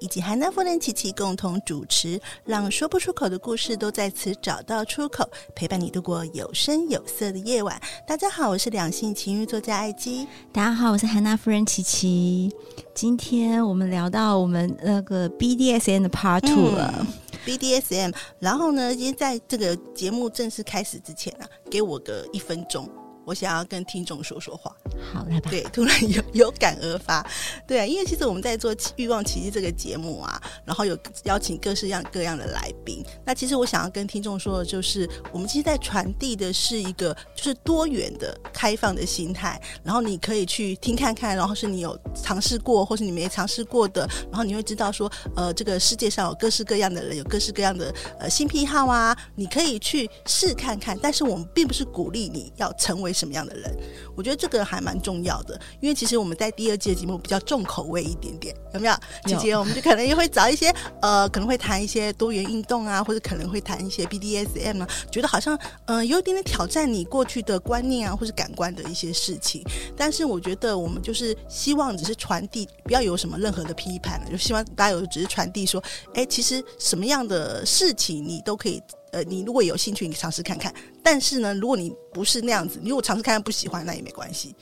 以及韩娜夫人琪琪共同主持，让说不出口的故事都在此找到出口，陪伴你度过有声有色的夜晚。大家好，我是两性情欲作家艾姬。大家好，我是韩娜夫人琪琪。今天我们聊到我们那个 BDSM 的 Part Two 了。嗯，BDSM。然后呢，今天在这个节目正式开始之前啊，给我个一分钟。我想要跟听众说说话，好来吧。对，突然有有感而发，对啊，因为其实我们在做《欲望奇迹》这个节目啊，然后有邀请各式样各样的来宾。那其实我想要跟听众说的就是，我们其实在传递的是一个就是多元的、开放的心态。然后你可以去听看看，然后是你有尝试过，或是你没尝试过的，然后你会知道说，呃，这个世界上有各式各样的人，有各式各样的呃新癖好啊，你可以去试看看。但是我们并不是鼓励你要成为。什么样的人？我觉得这个还蛮重要的，因为其实我们在第二季的节目比较重口味一点点，有没有？姐姐，我们就可能也会找一些呃，可能会谈一些多元运动啊，或者可能会谈一些 BDSM 啊，觉得好像呃有一点点挑战你过去的观念啊，或是感官的一些事情。但是我觉得我们就是希望只是传递，不要有什么任何的批判，就希望大家有只是传递说，哎，其实什么样的事情你都可以。呃，你如果有兴趣，你尝试看看。但是呢，如果你不是那样子，你如果尝试看看不喜欢，那也没关系。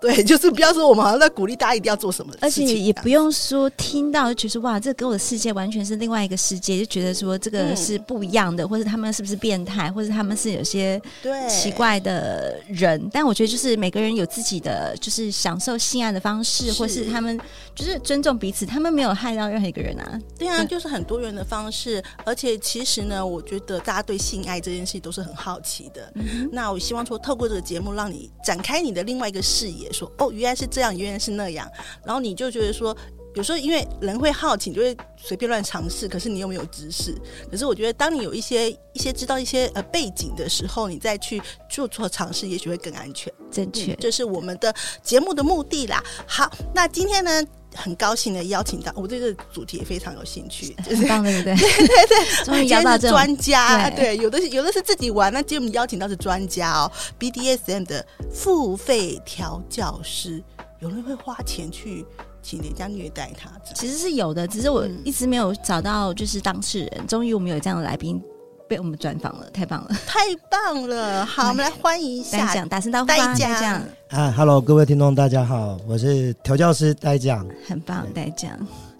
对，就是不要说我们好像在鼓励大家一定要做什么事情，而且也不用说听到就觉得哇，这跟我的世界完全是另外一个世界，就觉得说这个是不一样的，嗯、或者他们是不是变态，或者他们是有些对奇怪的人。但我觉得就是每个人有自己的就是享受性爱的方式，或是他们就是尊重彼此，他们没有害到任何一个人啊。对啊，就是很多元的方式，而且其实呢，我觉得大家对性爱这件事都是很好奇的。嗯、那我希望说，透过这个节目，让你展开你的另外一个视野。说哦，原来是这样，原来是那样，然后你就觉得说，有时候因为人会好奇，你就会随便乱尝试，可是你又没有知识。可是我觉得，当你有一些一些知道一些呃背景的时候，你再去做做尝试，也许会更安全。正确，这是我们的节目的目的啦。好，那今天呢，很高兴的邀请到我对这个主题也非常有兴趣，就是、很棒，对不对？对对对，终于邀到专家，对，对，有的是有的是自己玩，那今天我们邀请到是专家哦，BDSM 的付费调教师，有人会花钱去请人家虐待他，其实是有的，只是我一直没有找到就是当事人。嗯、终于我们有这样的来宾被我们专访了，太棒了，太棒了！好，我们来欢迎一下，打声招呼，代将。啊哈喽，各位听众，大家好，我是调教师代讲，很棒，代讲。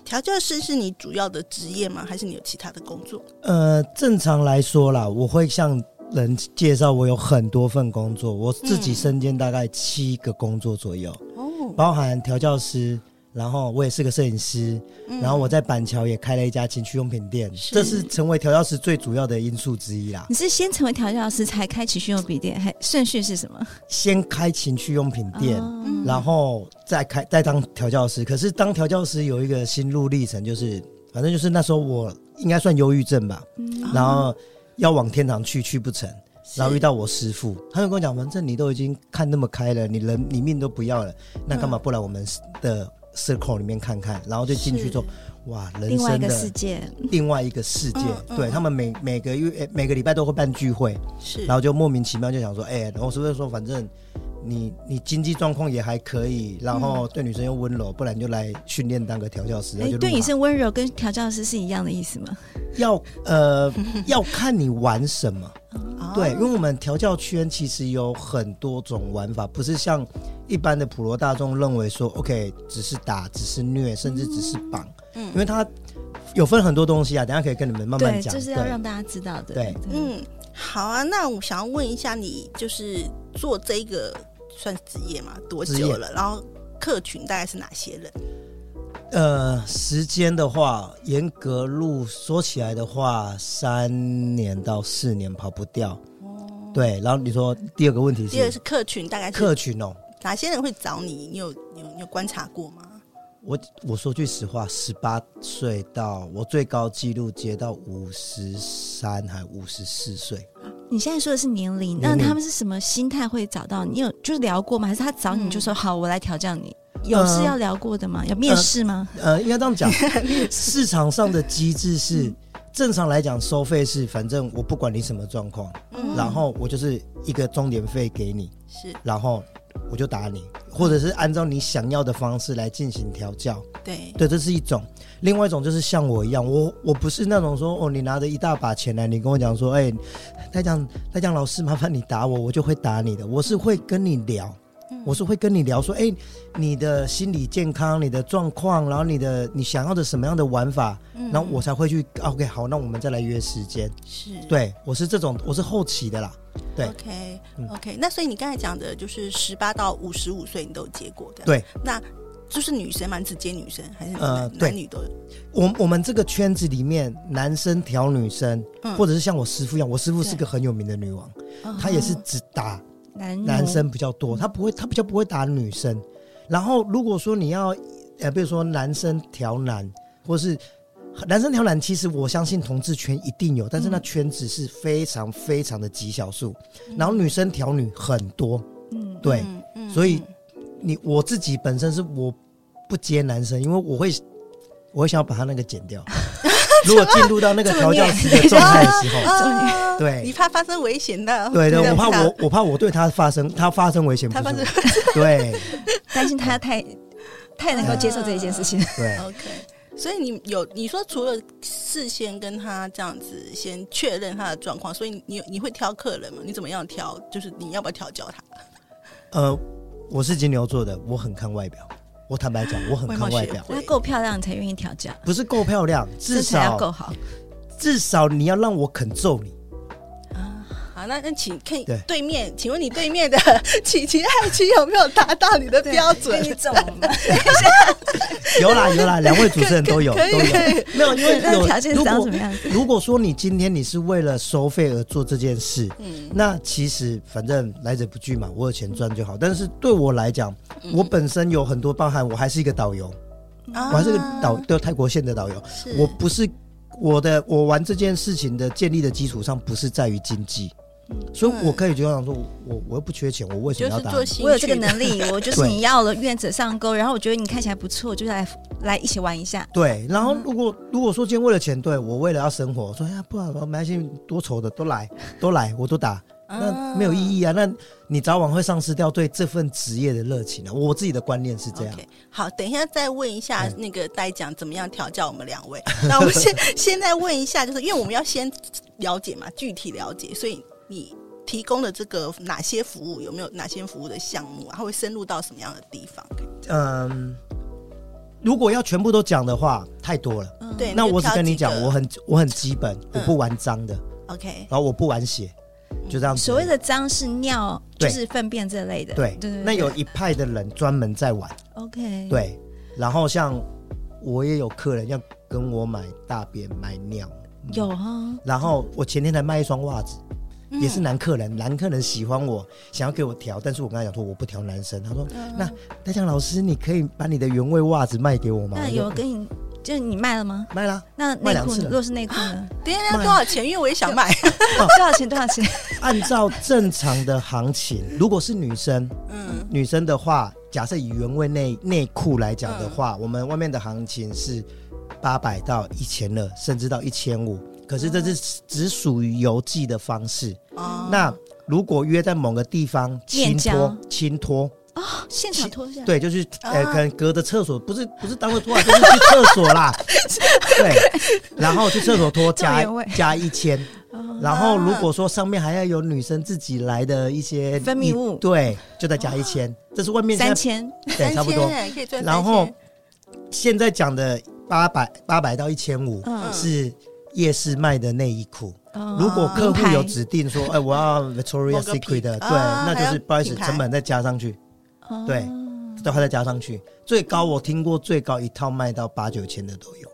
调教师是你主要的职业吗？还是你有其他的工作？呃，正常来说啦，我会向人介绍我有很多份工作，我自己身兼大概七个工作左右，哦，包含调教师。然后我也是个摄影师，嗯、然后我在板桥也开了一家情趣用品店，是这是成为调教师最主要的因素之一啦。你是先成为调教师才开情趣用品店，还顺序是什么？先开情趣用品店，哦、然后再开再当调教师。可是当调教师有一个心路历程，就是反正就是那时候我应该算忧郁症吧，嗯、然后要往天堂去去不成，然后遇到我师父，他就跟我讲，反正你都已经看那么开了，你人你命都不要了，那干嘛不来我们的？circle 里面看看，然后就进去之后，哇，人生的世界，另外一个世界，嗯、对、嗯、他们每每个月每个礼拜都会办聚会，是，然后就莫名其妙就想说，哎、欸，然后是不是说反正你你经济状况也还可以，然后对女生又温柔，不然就来训练当个调教师。哎、欸，对女生温柔跟调教师是一样的意思吗？要呃 要看你玩什么。对，因为我们调教圈其实有很多种玩法，不是像一般的普罗大众认为说，OK，只是打，只是虐，甚至只是绑。嗯，因为它有分很多东西啊，等下可以跟你们慢慢讲。就是要让大家知道的。对，嗯，好啊，那我想要问一下你，就是做这个算职业吗？多久了？然后客群大概是哪些人？呃，时间的话，严格路说起来的话，三年到四年跑不掉。哦，对。然后你说第二个问题是，第二个是客群大概是客群哦，哪些人会找你？你有你有你有观察过吗？我我说句实话，十八岁到我最高纪录接到五十三还五十四岁。你现在说的是年龄，那他们是什么心态会找到你？有就是聊过吗？还是他找你就说、嗯、好，我来调教你？有是要聊过的吗？要面试吗？呃，呃，应该这样讲，市场上的机制是正常来讲，收费是反正我不管你什么状况，嗯，然后我就是一个钟点费给你，是，然后我就打你，或者是按照你想要的方式来进行调教，对，对，这是一种。另外一种就是像我一样，我我不是那种说哦，你拿着一大把钱来，你跟我讲说，哎，他讲他讲老师，麻烦你打我，我就会打你的，我是会跟你聊。我是会跟你聊说，哎，你的心理健康、你的状况，然后你的你想要的什么样的玩法，嗯、然后我才会去。OK，好，那我们再来约时间。是，对，我是这种，我是后期的啦。对，OK，OK。Okay, okay, 那所以你刚才讲的就是十八到五十五岁，你都有接过的。对，那就是女生嘛，只接女生还是男呃男女都有？我我们这个圈子里面，男生调女生，嗯、或者是像我师傅一样，我师傅是个很有名的女王，她也是只打。男男生比较多，他不会，他比较不会打女生。然后如果说你要，呃，比如说男生调男，或是男生调男，其实我相信同志圈一定有，但是那圈子是非常非常的极少数。嗯、然后女生调女很多，嗯，对，嗯嗯、所以你我自己本身是我不接男生，因为我会我会想要把他那个剪掉。如果进入到那个调教师的状态的时候，对，你怕发生危险的，对对，我怕我我怕我对他发生他发生危险，他发生 对，担心他太太能够接受这一件事情。对，OK，所以你有你说除了事先跟他这样子先确认他的状况，所以你你会挑客人吗？你怎么样挑？就是你要不要调教他？呃，我是金牛座的，我很看外表。我坦白讲，我很看外表，要够漂亮才愿意调教。不是够漂亮，至少要够好，至少你要让我肯揍你。好，那那请看对面，对请问你对面的 琪琪爱妻有没有达到你的标准？你怎么？有啦有啦，两位主持人都有都有。没有，因为有条件是长什么样子？如果说你今天你是为了收费而做这件事，嗯，那其实反正来者不拒嘛，我有钱赚就好。但是对我来讲，我本身有很多包含，我还是一个导游，我还是个导对泰国线的导游。我不是我的，我玩这件事情的建立的基础上，不是在于经济。所以，我可以就想说，我我又不缺钱，我为什么要打？我有这个能力，我就是你要了，愿者上钩。然后我觉得你看起来不错，就来来一起玩一下。对，然后如果如果说今天为了钱，对我为了要生活，说哎呀，不好，没关系，多愁的都来，都来，我都打，那没有意义啊。那你早晚会丧失掉对这份职业的热情啊。我自己的观念是这样。好，等一下再问一下那个代讲怎么样调教我们两位。那我们先 现在问一下，就是因为我们要先了解嘛，具体了解，所以。你提供的这个哪些服务？有没有哪些服务的项目？它会深入到什么样的地方？嗯，如果要全部都讲的话，太多了。嗯、对，那我只跟你讲，我很我很基本，我不玩脏的。OK，、嗯、然后我不玩血，就这样子。所谓的脏是尿，就是粪便这类的。对对对。那有一派的人专门在玩。OK。对，然后像我也有客人要跟我买大便买尿，有啊。然后我前天才卖一双袜子。也是男客人，男客人喜欢我，想要给我调，但是我跟他讲说我不调男生。他说：“嗯、那大江老师，你可以把你的原味袜子卖给我吗？”那有给你，就是你卖了吗？卖了。那内裤如果是内裤呢？等一下多少钱？因为我也想买。多少钱？多少钱？按照正常的行情，如果是女生，嗯，女生的话，假设以原味内内裤来讲的话，嗯、我们外面的行情是八百到一千二，甚至到一千五。可是这是只属于邮寄的方式。哦，那如果约在某个地方清拖清拖哦，现场脱下，对，就是呃，可能隔着厕所，不是不是当着脱，就是去厕所啦，对，然后去厕所脱加加一千，然后如果说上面还要有女生自己来的一些分泌物，对，就再加一千，这是外面三千，对，差不多，然后现在讲的八百八百到一千五是夜市卖的内衣裤。如果客户有指定说，哎，我要 Victoria's Secret 的，对，那就是不好意思，成本再加上去，对，都还再加上去。最高我听过最高一套卖到八九千的都有。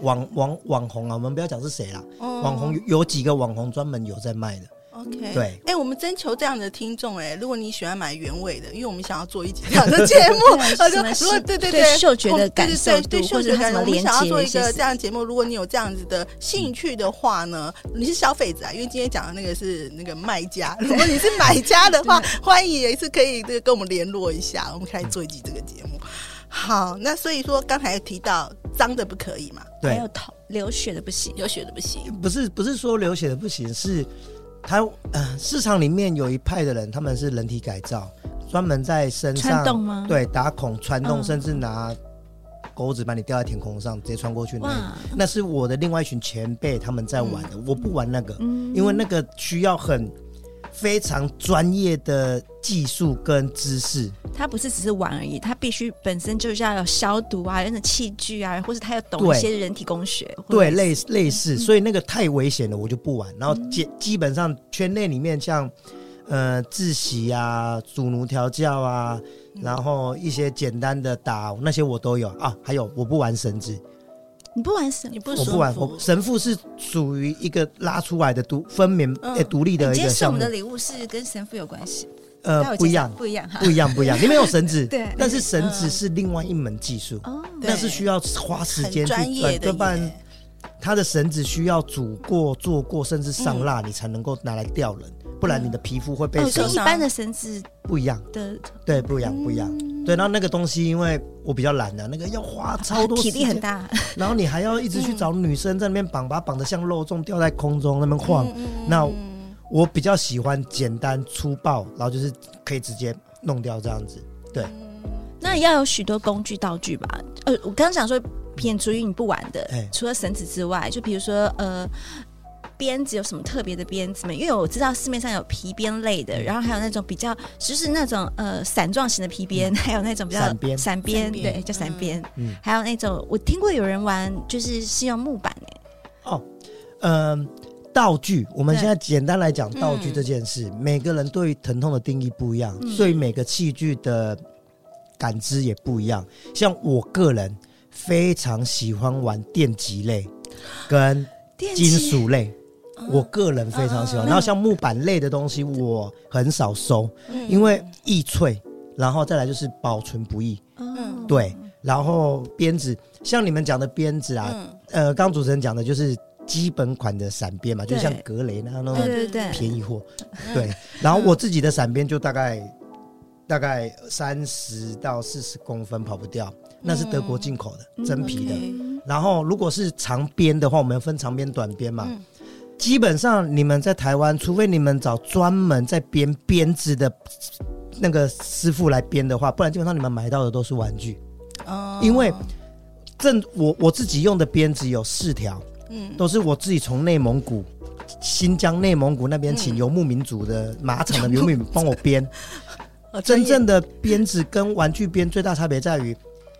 网网网红啊，我们不要讲是谁啦，网红有几个网红专门有在卖的。OK，对，哎，我们征求这样的听众，哎，如果你喜欢买原味的，因为我们想要做一集这样的 节目，如果对对对，嗅觉的感受，对嗅觉感受，我们想要做一个这样的节目，如果你有这样子的兴趣的话呢，你是消费者啊，因为今天讲的那个是那个卖家，如果你是买家的话，欢迎也是可以这个跟我们联络一下，我们可以做一集这个节目。好，那所以说刚才提到脏的不可以嘛？对，还有头流血的不行，流血的不行，不是不是说流血的不行是。他呃，市场里面有一派的人，他们是人体改造，专门在身上穿洞吗？对，打孔穿洞，甚至拿钩子把你吊在天空上，直接穿过去那。哇那是我的另外一群前辈他们在玩的，嗯、我不玩那个，嗯、因为那个需要很。非常专业的技术跟知识，他不是只是玩而已，他必须本身就是要有消毒啊，那种器具啊，或者他要懂一些人体工学，对，类似类似，所以那个太危险了，我就不玩。然后基基本上圈内里面像呃自习啊、主奴调教啊，然后一些简单的打那些我都有啊，还有我不玩绳子。你不玩神，你不我不玩。我神父是属于一个拉出来的独分娩诶独立的一个项目。今天送我们的礼物是跟神父有关系？呃，不一样，不一样，不一样，不一样。里面有绳子，对，但是绳子是另外一门技术，哦，那是需要花时间去转，要不然他的绳子需要煮过、做过，甚至上蜡，你才能够拿来吊人。不然你的皮肤会被受伤。一般的绳子不一样的，对，不一样，不一样。对，然后那个东西，因为我比较懒的，那个要花超多体力很大。然后你还要一直去找女生在那边绑，把它绑得像肉粽吊在空中那边晃。那我比较喜欢简单粗暴，然后就是可以直接弄掉这样子。对，那也要有许多工具道具吧？呃，我刚刚讲说，偏出于你不玩的，除了绳子之外，就比如说呃。鞭子有什么特别的鞭子吗？因为我知道市面上有皮鞭类的，然后还有那种比较就是那种呃散状型的皮鞭，还有那种比较散鞭，伞鞭对，叫散鞭。嗯，还有那种我听过有人玩，就是是用木板哎。哦，嗯，道具，我们现在简单来讲道具这件事，每个人对于疼痛的定义不一样，所以每个器具的感知也不一样。像我个人非常喜欢玩电极类跟金属类。我个人非常喜欢，然后像木板类的东西，我很少收，因为易脆，然后再来就是保存不易。嗯，对。然后鞭子，像你们讲的鞭子啊，呃，刚主持人讲的就是基本款的闪鞭嘛，就像格雷那样那种便宜货。对。然后我自己的闪鞭就大概大概三十到四十公分，跑不掉，那是德国进口的真皮的。然后如果是长鞭的话，我们分长鞭、短鞭嘛。基本上，你们在台湾，除非你们找专门在编编织的那个师傅来编的话，不然基本上你们买到的都是玩具。哦，因为正我我自己用的鞭子有四条，嗯，都是我自己从内蒙古、新疆内蒙古那边请游牧民族的马场的游牧民帮我编。真正的鞭子跟玩具鞭最大差别在于，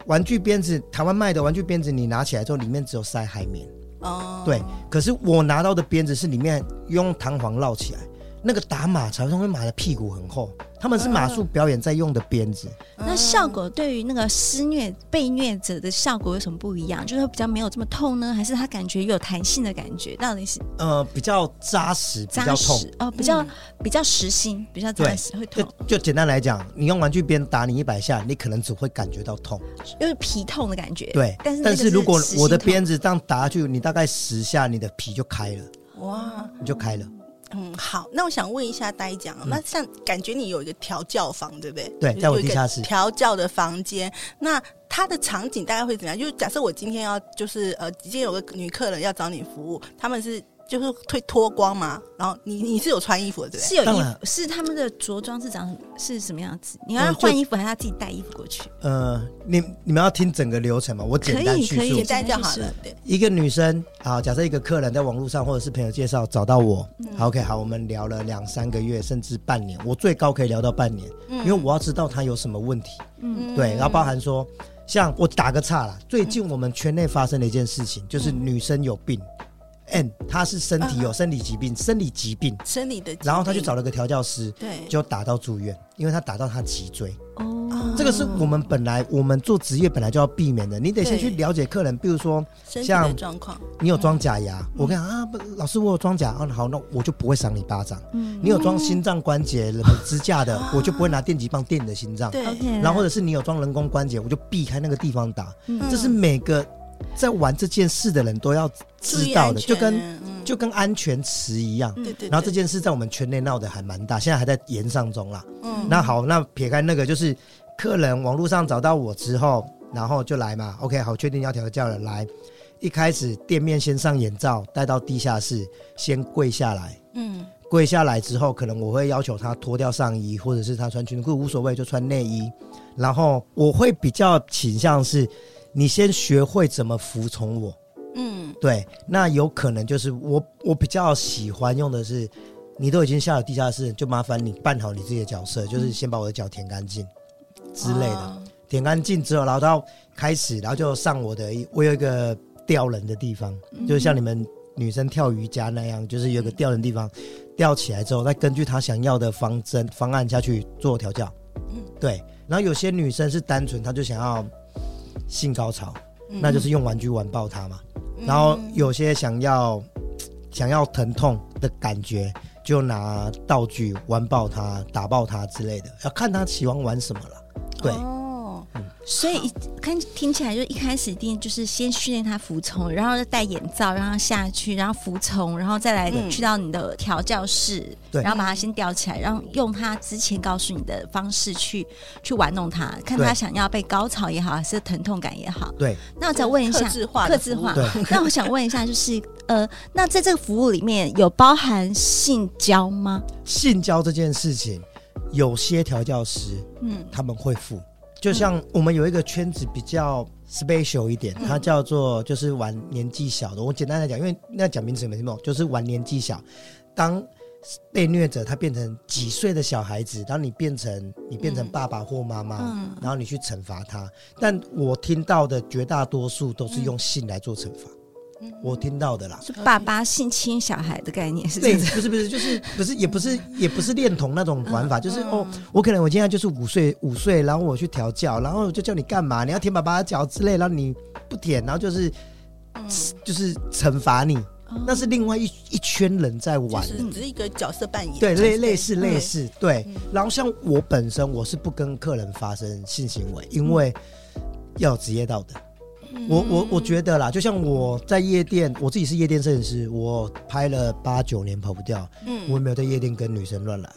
玩具鞭子台湾卖的玩具鞭子，你拿起来之后里面只有塞海绵。哦。对，可是我拿到的鞭子是里面用弹簧绕起来，那个打马才会马的屁股很厚。他们是马术表演在用的鞭子，嗯、那效果对于那个施虐被虐者的效果有什么不一样？就是比较没有这么痛呢，还是他感觉有弹性的感觉？到底是呃比较扎实，比较痛哦，比较、嗯、比较实心，比较扎实会痛。就就简单来讲，你用玩具鞭打你一百下，你可能只会感觉到痛，就是皮痛的感觉。对，但是但是如果我的鞭子这样打下去，你大概十下，你的皮就开了，哇，你就开了。嗯，好，那我想问一下呆讲，嗯、那像感觉你有一个调教房，对不对？对，在我地下室调教的房间，那它的场景大概会怎样？就是假设我今天要，就是呃，今天有个女客人要找你服务，他们是就是会脱光嘛？然后你你是有穿衣服的对不对？是有衣服，是他们的着装是长是什么样子？你要换衣服，还是他自己带衣服过去？呃，你你们要听整个流程吗？我简单叙述，简单就好了。对，一个女生啊，假设一个客人在网络上或者是朋友介绍找到我，嗯、好 OK，好，我们聊了两三个月，甚至半年，我最高可以聊到半年，嗯、因为我要知道她有什么问题。嗯，对，然后包含说，像我打个岔啦，最近我们圈内发生的一件事情，就是女生有病。N，他是身体有生理疾病，生理疾病，生理的，然后他就找了个调教师，对，就打到住院，因为他打到他脊椎。哦，这个是我们本来我们做职业本来就要避免的，你得先去了解客人，比如说像状况，你有装假牙，我跟你讲啊，不，老师我有装假，啊好，那我就不会赏你巴掌。嗯，你有装心脏关节支架的，我就不会拿电击棒电你的心脏。对，然后或者是你有装人工关节，我就避开那个地方打。嗯这是每个。在玩这件事的人都要知道的，就跟、嗯、就跟安全词一样。对对。然后这件事在我们圈内闹得还蛮大，现在还在延上中啦。嗯。那好，那撇开那个，就是客人网络上找到我之后，然后就来嘛。OK，好，确定要调教了，来。一开始店面先上眼罩，带到地下室，先跪下来。嗯。跪下来之后，可能我会要求他脱掉上衣，或者是他穿裙裤无所谓，就穿内衣。然后我会比较倾向是。你先学会怎么服从我，嗯，对，那有可能就是我我比较喜欢用的是，你都已经下了地下室，就麻烦你扮好你自己的角色，就是先把我的脚舔干净之类的，舔干净之后，然后到开始，然后就上我的，我有一个吊人的地方，就是像你们女生跳瑜伽那样，就是有个吊人的地方，吊起来之后，再根据她想要的方针方案下去做调教，嗯，对，然后有些女生是单纯，她就想要。性高潮，那就是用玩具玩爆他嘛。嗯、然后有些想要想要疼痛的感觉，就拿道具玩爆他、打爆他之类的，要看他喜欢玩什么了。对。哦所以一看听起来就一开始一定就是先训练他服从，然后戴眼罩让他下去，然后服从，然后再来去到你的调教室，然后把他先吊起来，然后用他之前告诉你的方式去去玩弄他，看他想要被高潮也好，还是疼痛感也好。对。那我再问一下，客制化，客制化。对。那我想问一下，就是呃，那在这个服务里面有包含性交吗？性交这件事情，有些调教师嗯他们会付。就像我们有一个圈子比较 special 一点，它叫做就是玩年纪小的。我简单来讲，因为那讲名词没听懂，就是玩年纪小。当被虐者他变成几岁的小孩子，当你变成你变成爸爸或妈妈，然后你去惩罚他。但我听到的绝大多数都是用性来做惩罚。我听到的啦，是爸爸性侵小孩的概念是这对，不是不是，就是不是也不是也不是恋童那种玩法，就是哦，我可能我现在就是五岁五岁，然后我去调教，然后就叫你干嘛？你要舔爸爸的脚之类，然后你不舔，然后就是就是惩罚你，那是另外一一圈人在玩，只是一个角色扮演，对，类类似类似，对。然后像我本身，我是不跟客人发生性行为，因为要有职业道德。我我我觉得啦，就像我在夜店，我自己是夜店摄影师，我拍了八九年跑不掉，嗯，我也没有在夜店跟女生乱来，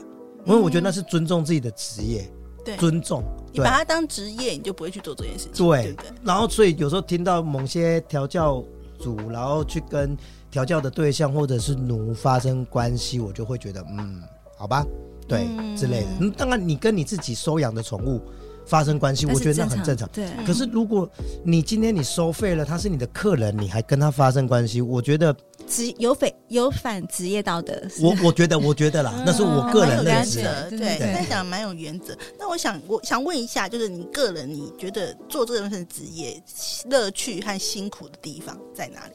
因为我觉得那是尊重自己的职业，对，尊重，你把它当职业，你就不会去做这件事情，对，对。然后所以有时候听到某些调教组，然后去跟调教的对象或者是奴发生关系，我就会觉得，嗯，好吧，对，之类的。嗯，当然你跟你自己收养的宠物。发生关系，我觉得那很正常。对，可是如果你今天你收费了，他是你的客人，你还跟他发生关系，我觉得职有反有反职业道德。我我觉得，我觉得啦，那是我个人认识。对，他讲蛮有原则。那我想，我想问一下，就是你个人，你觉得做这份职业乐趣和辛苦的地方在哪里？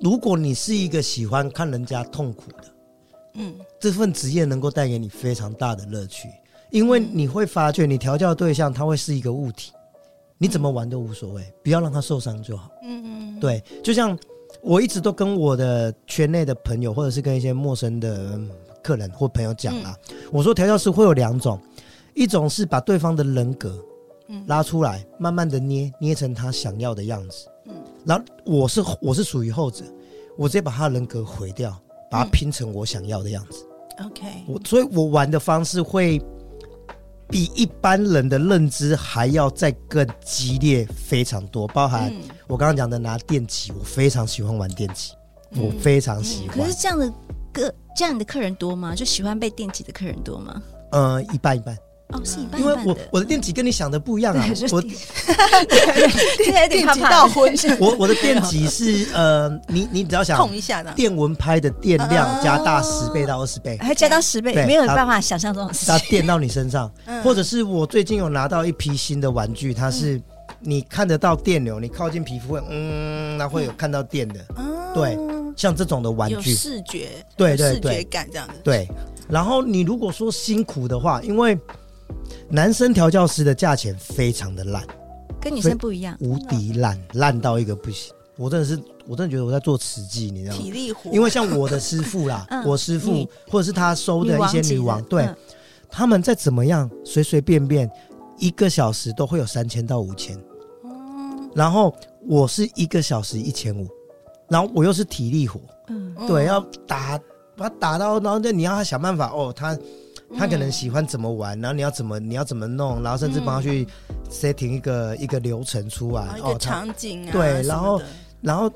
如果你是一个喜欢看人家痛苦的，嗯，这份职业能够带给你非常大的乐趣。因为你会发觉，你调教对象他会是一个物体，你怎么玩都无所谓，不要让他受伤就好。嗯嗯，对，就像我一直都跟我的圈内的朋友，或者是跟一些陌生的客人或朋友讲啦，我说调教师会有两种，一种是把对方的人格拉出来，慢慢的捏捏成他想要的样子。嗯，然后我是我是属于后者，我直接把他的人格毁掉，把他拼成我想要的样子。OK，我所以我玩的方式会。比一般人的认知还要再更激烈非常多，包含我刚刚讲的拿电击，我非常喜欢玩电击。我非常喜欢。可是这样的个这样的客人多吗？就喜欢被电击的客人多吗？呃，一半一半。哦，是一半一半。因为我我的电极跟你想的不一样啊，我 现在电极到昏。我我的电极是呃，你你只要想碰一下的电蚊拍的电量加大十倍到二十倍，还加到十倍，没有办法想象这种事。它电到你身上，或者是我最近有拿到一批新的玩具，它是你看得到电流，你靠近皮肤会嗯，那会有看到电的，对，像这种的玩具，视觉，对对对，视觉感这样子，对。然后你如果说辛苦的话，因为男生调教师的价钱非常的烂，跟女生不一样，无敌烂，烂到一个不行。我真的是，我真的觉得我在做慈济，你知道吗？体力活。因为像我的师傅啦，我师傅或者是他收的一些女王，对，他们再怎么样随随便便一个小时都会有三千到五千。然后我是一个小时一千五，然后我又是体力活，嗯，对，要打把他打到，然后那你要他想办法哦，他。他可能喜欢怎么玩，然后你要怎么你要怎么弄，然后甚至帮他去 setting 一个、嗯、一个流程出来，一个场景啊。对，然后然后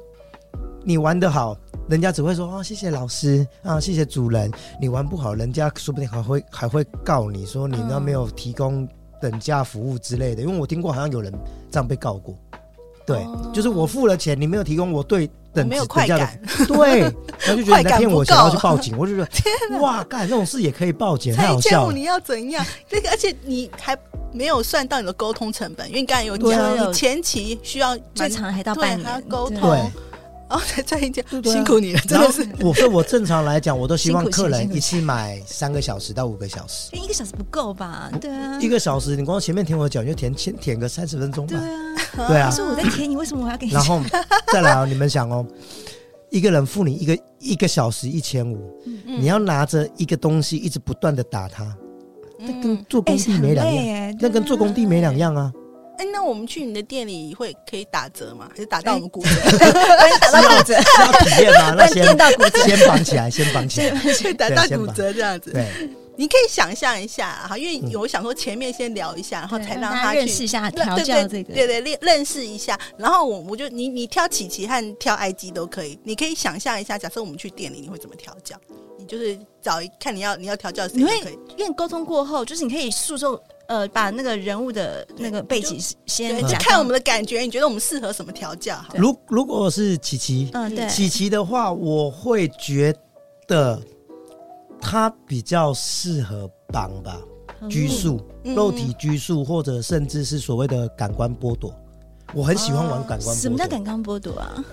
你玩的好，人家只会说哦，谢谢老师啊，谢谢主人。你玩不好，人家说不定还会还会告你说你那没有提供等价服务之类的。因为我听过好像有人这样被告过。对，哦、就是我付了钱，你没有提供我对。等没有快感，对，他就觉得你在骗我，想要去报警。我就觉得，天哪，哇，干这种事也可以报警，太好笑了。你要怎样？这个，而且你还没有算到你的沟通成本，因为你刚才有讲，你前期需要最长还到半年，还要沟通。哦，再再一件，辛苦你了，真的是。我说我正常来讲，我都希望客人一次买三个小时到五个小时。一个小时不够吧？对啊，一个小时你光前面舔我脚，你就舔舔舔个三十分钟吧。对啊，对啊。可是我在舔你，为什么我要给你？然后再来哦，你们想哦，一个人付你一个一个小时一千五，你要拿着一个东西一直不断的打他，那跟做工地没两样，那跟做工地没两样啊。哎，那我们去你的店里会可以打折吗？还是打到我们骨折？打到骨折？要体验吗？那先先绑起来，先绑起来，先打到骨折这样子。对，你可以想象一下哈，因为我想说前面先聊一下，然后才让他认识一下调教这个，对对，认认识一下。然后我我就你你挑琪琪和挑 IG 都可以，你可以想象一下，假设我们去店里，你会怎么调教？你就是找一看你要你要调教谁？你会因为沟通过后，就是你可以诉说。呃，把那个人物的那个背景先就看我们的感觉，你觉得我们适合什么调教？如如果是琪琪，嗯，对，琪琪的话，我会觉得他比较适合绑吧，拘束、肉体拘束，或者甚至是所谓的感官剥夺。我很喜欢玩感官剥夺。什么叫感官剥夺啊？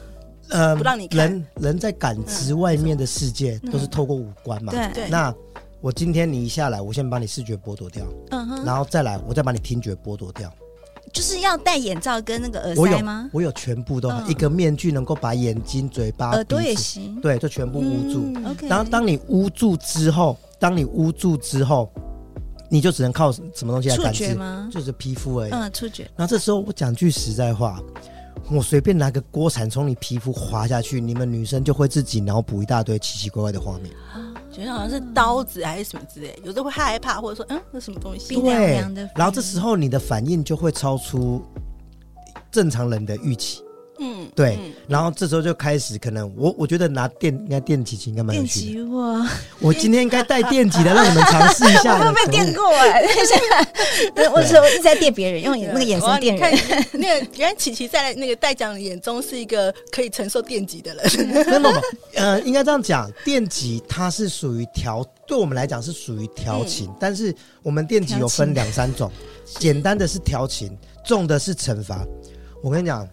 呃，不让你人人在感知外面的世界都是透过五官嘛，对，那。我今天你一下来，我先把你视觉剥夺掉，嗯哼，然后再来，我再把你听觉剥夺掉。就是要戴眼罩跟那个耳塞吗？我有，我有全部都好，一个面具能够把眼睛、嘴巴、耳朵也行，对，就全部捂住。OK。然后当你捂住之后，当你捂住之后，你就只能靠什么东西来感知吗？就是皮肤而已。嗯，触觉。然后这时候我讲句实在话，我随便拿个锅铲从你皮肤划下去，你们女生就会自己脑补一大堆奇奇怪怪的画面。觉得好像是刀子还是什么之类，有的会害怕，或者说嗯，那什么东西？冰凉凉的。然后这时候你的反应就会超出正常人的预期。嗯，对。然后这时候就开始可能我我觉得拿电应该电击应该蛮有趣的。电击哇！我今天应该带电击的，让你们尝试一下。我被电过哎！我是我一直在电别人，用那个眼神电人。那个原来琪琪在那个戴讲的眼中是一个可以承受电击的人。没有没有，呃，应该这样讲，电击它是属于调，对我们来讲是属于调情，但是我们电击有分两三种，简单的是调情，重的是惩罚。我跟你讲。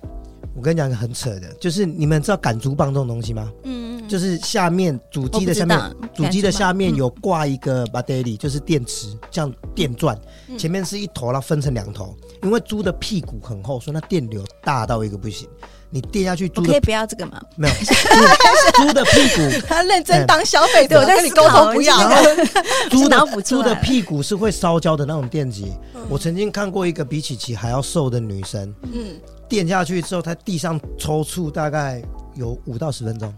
我跟你讲个很扯的，就是你们知道赶竹棒这种东西吗？嗯嗯，就是下面主机的下面，主机的下面有挂一个 battery，就是电池，像电钻，前面是一头，然后分成两头。因为猪的屁股很厚，所以那电流大到一个不行。你电下去，猪可以不要这个吗？没有，猪的屁股，他认真当消费者，我跟你沟通不要。猪的 猪的屁股是会烧焦的那种电极。我曾经看过一个比琪琪还要瘦的女生，嗯。垫下去之后，他地上抽搐大概有五到十分钟，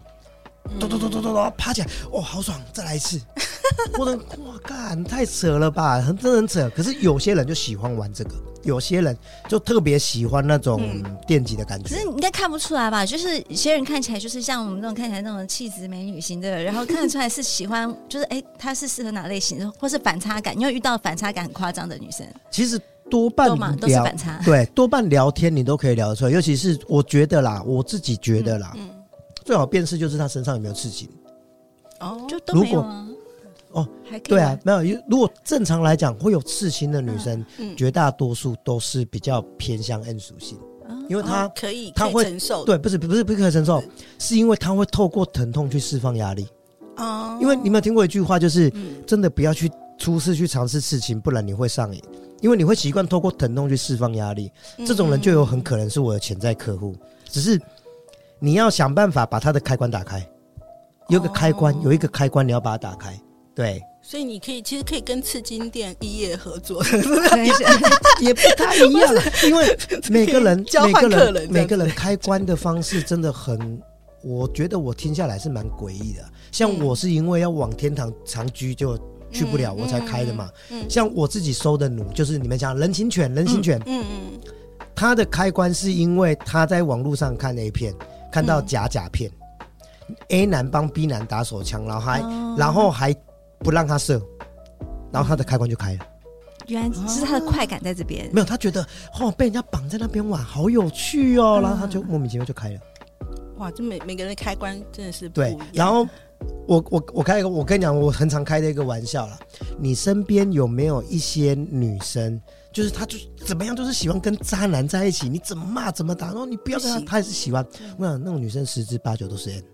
咚咚咚咚咚咚，爬起来，哦，好爽，再来一次，我的哇，干太扯了吧，很真的很扯。可是有些人就喜欢玩这个，有些人就特别喜欢那种电击的感觉。可是你应该看不出来吧？就是有些人看起来就是像我们这种看起来那种气质美女型的，然后看得出来是喜欢，就是哎，她是适合哪类型的，或是反差感？你有遇到反差感很夸张的女生？其实多半聊都是反差，对，多半聊天你都可以聊得出来。尤其是我觉得啦，我自己觉得啦，嗯嗯、最好辨识就是他身上有没有刺青。哦，就都没有啊。哦，对啊，没有。如果正常来讲，会有刺青的女生，绝大多数都是比较偏向 N 属性，因为她可以，她会承受。对，不是不是不可以承受，是因为她会透过疼痛去释放压力。哦，因为你有没有听过一句话，就是真的不要去初次去尝试刺青，不然你会上瘾，因为你会习惯透过疼痛去释放压力。这种人就有很可能是我的潜在客户，只是你要想办法把他的开关打开。有个开关，有一个开关，你要把它打开。对，所以你可以其实可以跟刺金店一夜合作，也不太一样，因为每个人 每个人每个人开关的方式真的很，我觉得我听下来是蛮诡异的。像我是因为要往天堂长居就去不了，我才开的嘛。像我自己收的奴，就是你们讲人形犬，人形犬，嗯嗯，他的开关是因为他在网络上看 A 片，看到假假片。A 男帮 B 男打手枪，然后还、哦、然后还不让他射，然后他的开关就开了。原来是他的快感在这边。没有，他觉得哦被人家绑在那边玩好有趣哦，嗯、然后他就莫名其妙就开了。哇，这每每个人的开关真的是不对。然后我我我开一个，我跟你讲，我很常开的一个玩笑啦。你身边有没有一些女生，就是她就怎么样，就是喜欢跟渣男在一起？你怎么骂怎么打，然后你不要跟她，她还是喜欢。我想那种女生十之八九都是 N。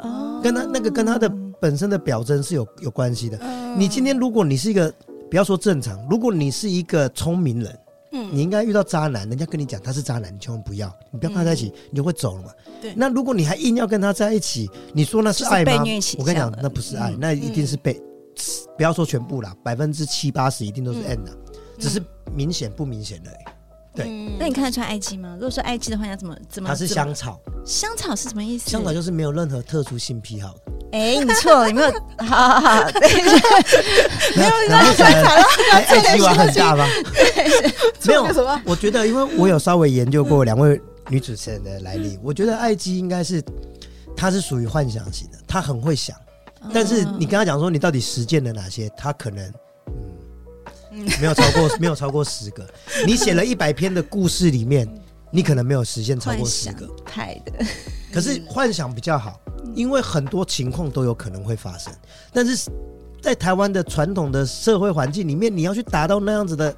哦，跟她那个跟她的本身的表征是有有关系的。嗯、你今天如果你是一个不要说正常，如果你是一个聪明人，嗯，你应该遇到渣男，人家跟你讲他是渣男，你千万不要，你不要跟他在一起，嗯、你就会走了嘛。对。那如果你还硬要跟他在一起，你说那是爱吗？我跟你讲，那不是爱，嗯、那一定是被，嗯、不要说全部啦，百分之七八十一定都是 N 的，嗯、只是明显不明显而已。对，那你看得出来爱姬吗？如果说爱姬的话，你要怎么怎么？它是香草，香草是什么意思？香草就是没有任何特殊性癖好的。哎，你错了，你没有，好好好，对，没有，你知道香草，爱姬玩很大吗？没有什么。我觉得，因为我有稍微研究过两位女主持人的来历，我觉得爱姬应该是，她是属于幻想型的，她很会想，但是你跟她讲说你到底实践了哪些，她可能。没有超过，没有超过十个。你写了一百篇的故事里面，你可能没有实现超过十个。太的，可是幻想比较好，因为很多情况都有可能会发生。但是在台湾的传统的社会环境里面，你要去达到那样子的、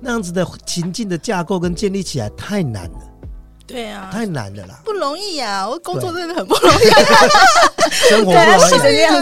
那样子的情境的架构跟建立起来，太难了。对啊，太难了啦，不容易啊！我工作真的很不容易，生活不容易，这样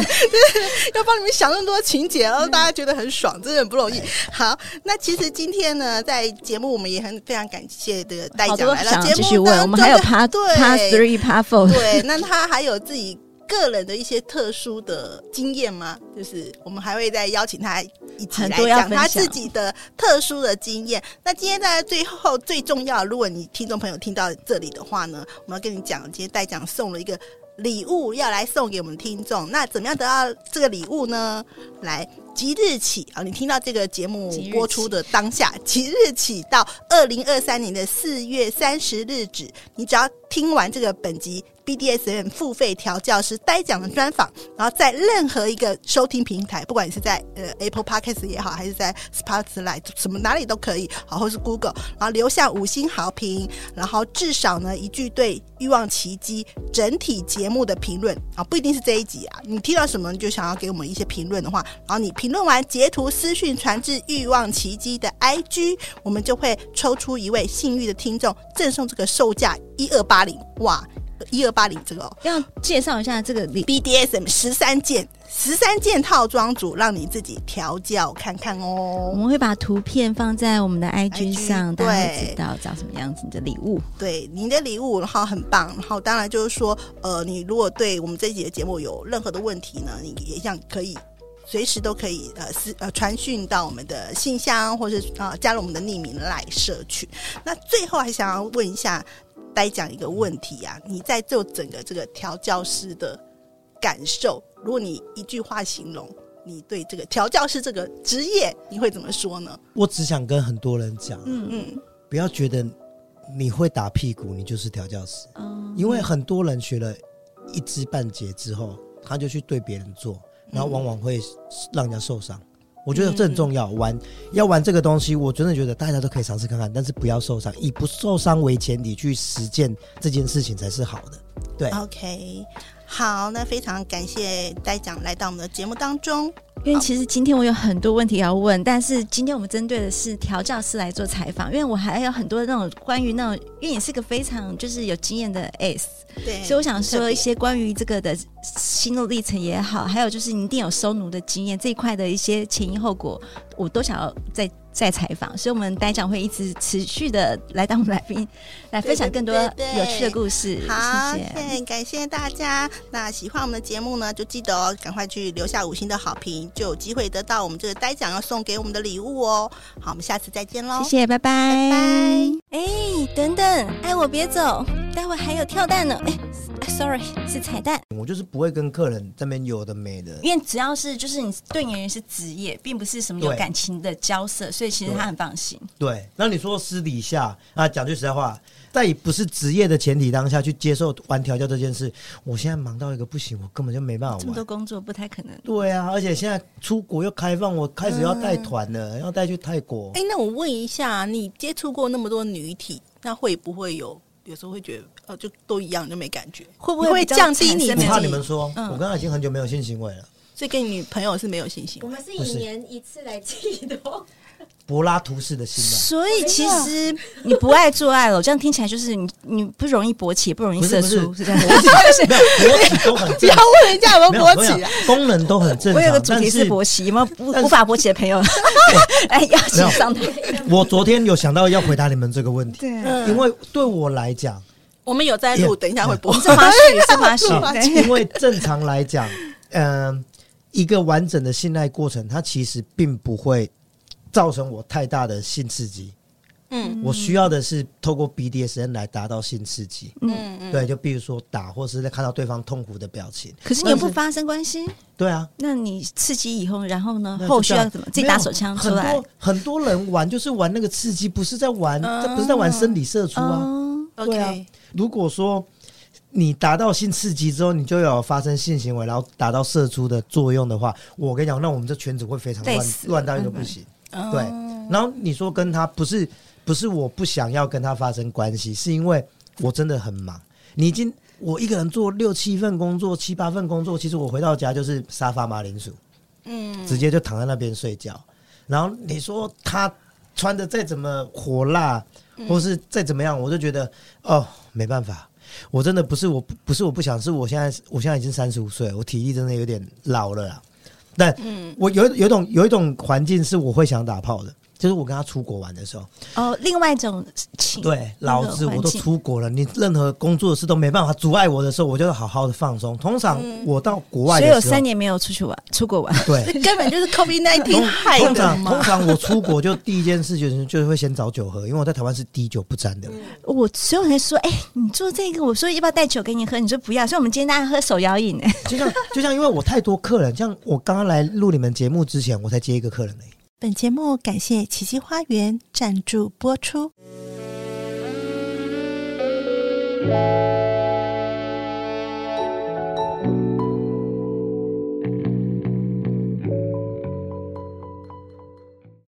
要帮你们想那么多情节，然后大家觉得很爽，真的很不容易。好，那其实今天呢，在节目我们也很非常感谢这个戴讲来了节目，我们还有 Part Part Three Part Four，对，那他还有自己。个人的一些特殊的经验吗？就是我们还会再邀请他一起来讲他自己的特殊的经验。那今天在最后最重要，如果你听众朋友听到这里的话呢，我们要跟你讲，今天代讲送了一个礼物要来送给我们听众。那怎么样得到这个礼物呢？来。即日起啊，你听到这个节目播出的当下，即日，即日起到二零二三年的四月三十日止，你只要听完这个本集 BDSM 付费调教师呆讲的专访，然后在任何一个收听平台，不管你是在呃 Apple Podcast 也好，还是在 Spotify 什么哪里都可以，好，或是 Google，然后留下五星好评，然后至少呢一句对欲望奇迹整体节目的评论啊，不一定是这一集啊，你听到什么你就想要给我们一些评论的话，然后你。评论完截图私讯传至欲望奇迹的 IG，我们就会抽出一位幸运的听众，赠送这个售价一二八零哇，一二八零这个、哦、要介绍一下这个 BDSM 十三件十三件套装组，让你自己调教看看哦。我们会把图片放在我们的 IG 上，IG, 大家会知道长什么样子。你的礼物，对，你的礼物，然后很棒。然后当然就是说，呃，你如果对我们这一集的节目有任何的问题呢，你也想可以。随时都可以呃私呃传讯到我们的信箱，或是啊、呃、加入我们的匿名赖社群。那最后还想要问一下，戴讲一个问题啊，你在做整个这个调教师的感受，如果你一句话形容你对这个调教师这个职业，你会怎么说呢？我只想跟很多人讲，嗯嗯，不要觉得你会打屁股，你就是调教师，嗯，因为很多人学了一知半解之后，他就去对别人做，然后往往会让人家受伤。我觉得这很重要，玩要玩这个东西，我真的觉得大家都可以尝试看看，但是不要受伤，以不受伤为前提去实践这件事情才是好的。对，OK，好，那非常感谢呆奖来到我们的节目当中。因为其实今天我有很多问题要问，但是今天我们针对的是调教师来做采访，因为我还有很多那种关于那种，因为你是个非常就是有经验的 S，对，所以我想说一些关于这个的心路历程也好，还有就是你一定有收奴的经验这一块的一些前因后果，我都想要再。在采访，所以我们呆奖会一直持续的来当我们来宾，来分享更多有趣的故事。对对对对好，谢谢，感谢大家。那喜欢我们的节目呢，就记得哦，赶快去留下五星的好评，就有机会得到我们这个呆奖要送给我们的礼物哦。好，我们下次再见喽，谢谢，拜拜，拜拜。哎，等等，爱我别走，待会还有跳蛋呢。哎。Sorry，是彩蛋。我就是不会跟客人这边有的没的，因为只要是就是你对演员是职业，并不是什么有感情的交涉，所以其实他很放心。对，那你说私底下啊，讲句实在话，在以不是职业的前提当下去接受玩调教这件事，我现在忙到一个不行，我根本就没办法玩。这么多工作不太可能。对啊，而且现在出国又开放，我开始要带团了，嗯、要带去泰国。哎、欸，那我问一下，你接触过那么多女体，那会不会有？有时候会觉得，呃，就都一样，就没感觉，会不会会降低你？我怕你们说，嗯、我刚刚已经很久没有性行为了，所以跟你女朋友是没有性行为。我们是一年一次来记的。柏拉图式的心，所以其实你不爱做爱了，这样听起来就是你你不容易勃起，不容易射出，是这样。勃起都很正常，不要问人家有没有勃起，功能都很正常。我有个主题是勃起，有没有无法勃起的朋友？哎，邀请上台。我昨天有想到要回答你们这个问题，对，因为对我来讲，我们有在录，等一下会播，是花絮，是花絮。因为正常来讲，嗯，一个完整的性爱过程，它其实并不会。造成我太大的性刺激，嗯，我需要的是透过 BDSN 来达到性刺激，嗯。嗯，对，就比如说打，或是在看到对方痛苦的表情。可是你又不发生关系，对啊，那你刺激以后，然后呢？后续要怎么？自己打手枪出来？很多很多人玩就是玩那个刺激，不是在玩，这不是在玩生理射出啊。对啊，如果说你达到性刺激之后，你就有发生性行为，然后达到射出的作用的话，我跟你讲，那我们这圈子会非常乱，乱到一个不行。对，然后你说跟他不是不是我不想要跟他发生关系，是因为我真的很忙。你已经我一个人做六七份工作，七八份工作，其实我回到家就是沙发马铃薯，嗯，直接就躺在那边睡觉。然后你说他穿的再怎么火辣，或是再怎么样，我就觉得哦，没办法，我真的不是我不是我不想，是我现在我现在已经三十五岁，我体力真的有点老了啦。但我有有一种有一种环境是我会想打炮的。就是我跟他出国玩的时候，哦，另外一种情，对，老子我都出国了，你任何工作的事都没办法阻碍我的时候，我就好好的放松。通常我到国外的时候，所以有三年没有出去玩，出国玩，对，根本就是 COVID-19 害的。通常通常我出国就第一件事就是就是会先找酒喝，因为我在台湾是滴酒不沾的。我所以我才说，哎，你做这个，我说要不要带酒给你喝？你说不要。所以我们今天大家喝手摇饮，哎，就像就像因为我太多客人，像我刚刚来录你们节目之前，我才接一个客人而已。本节目感谢奇迹花园赞助播出。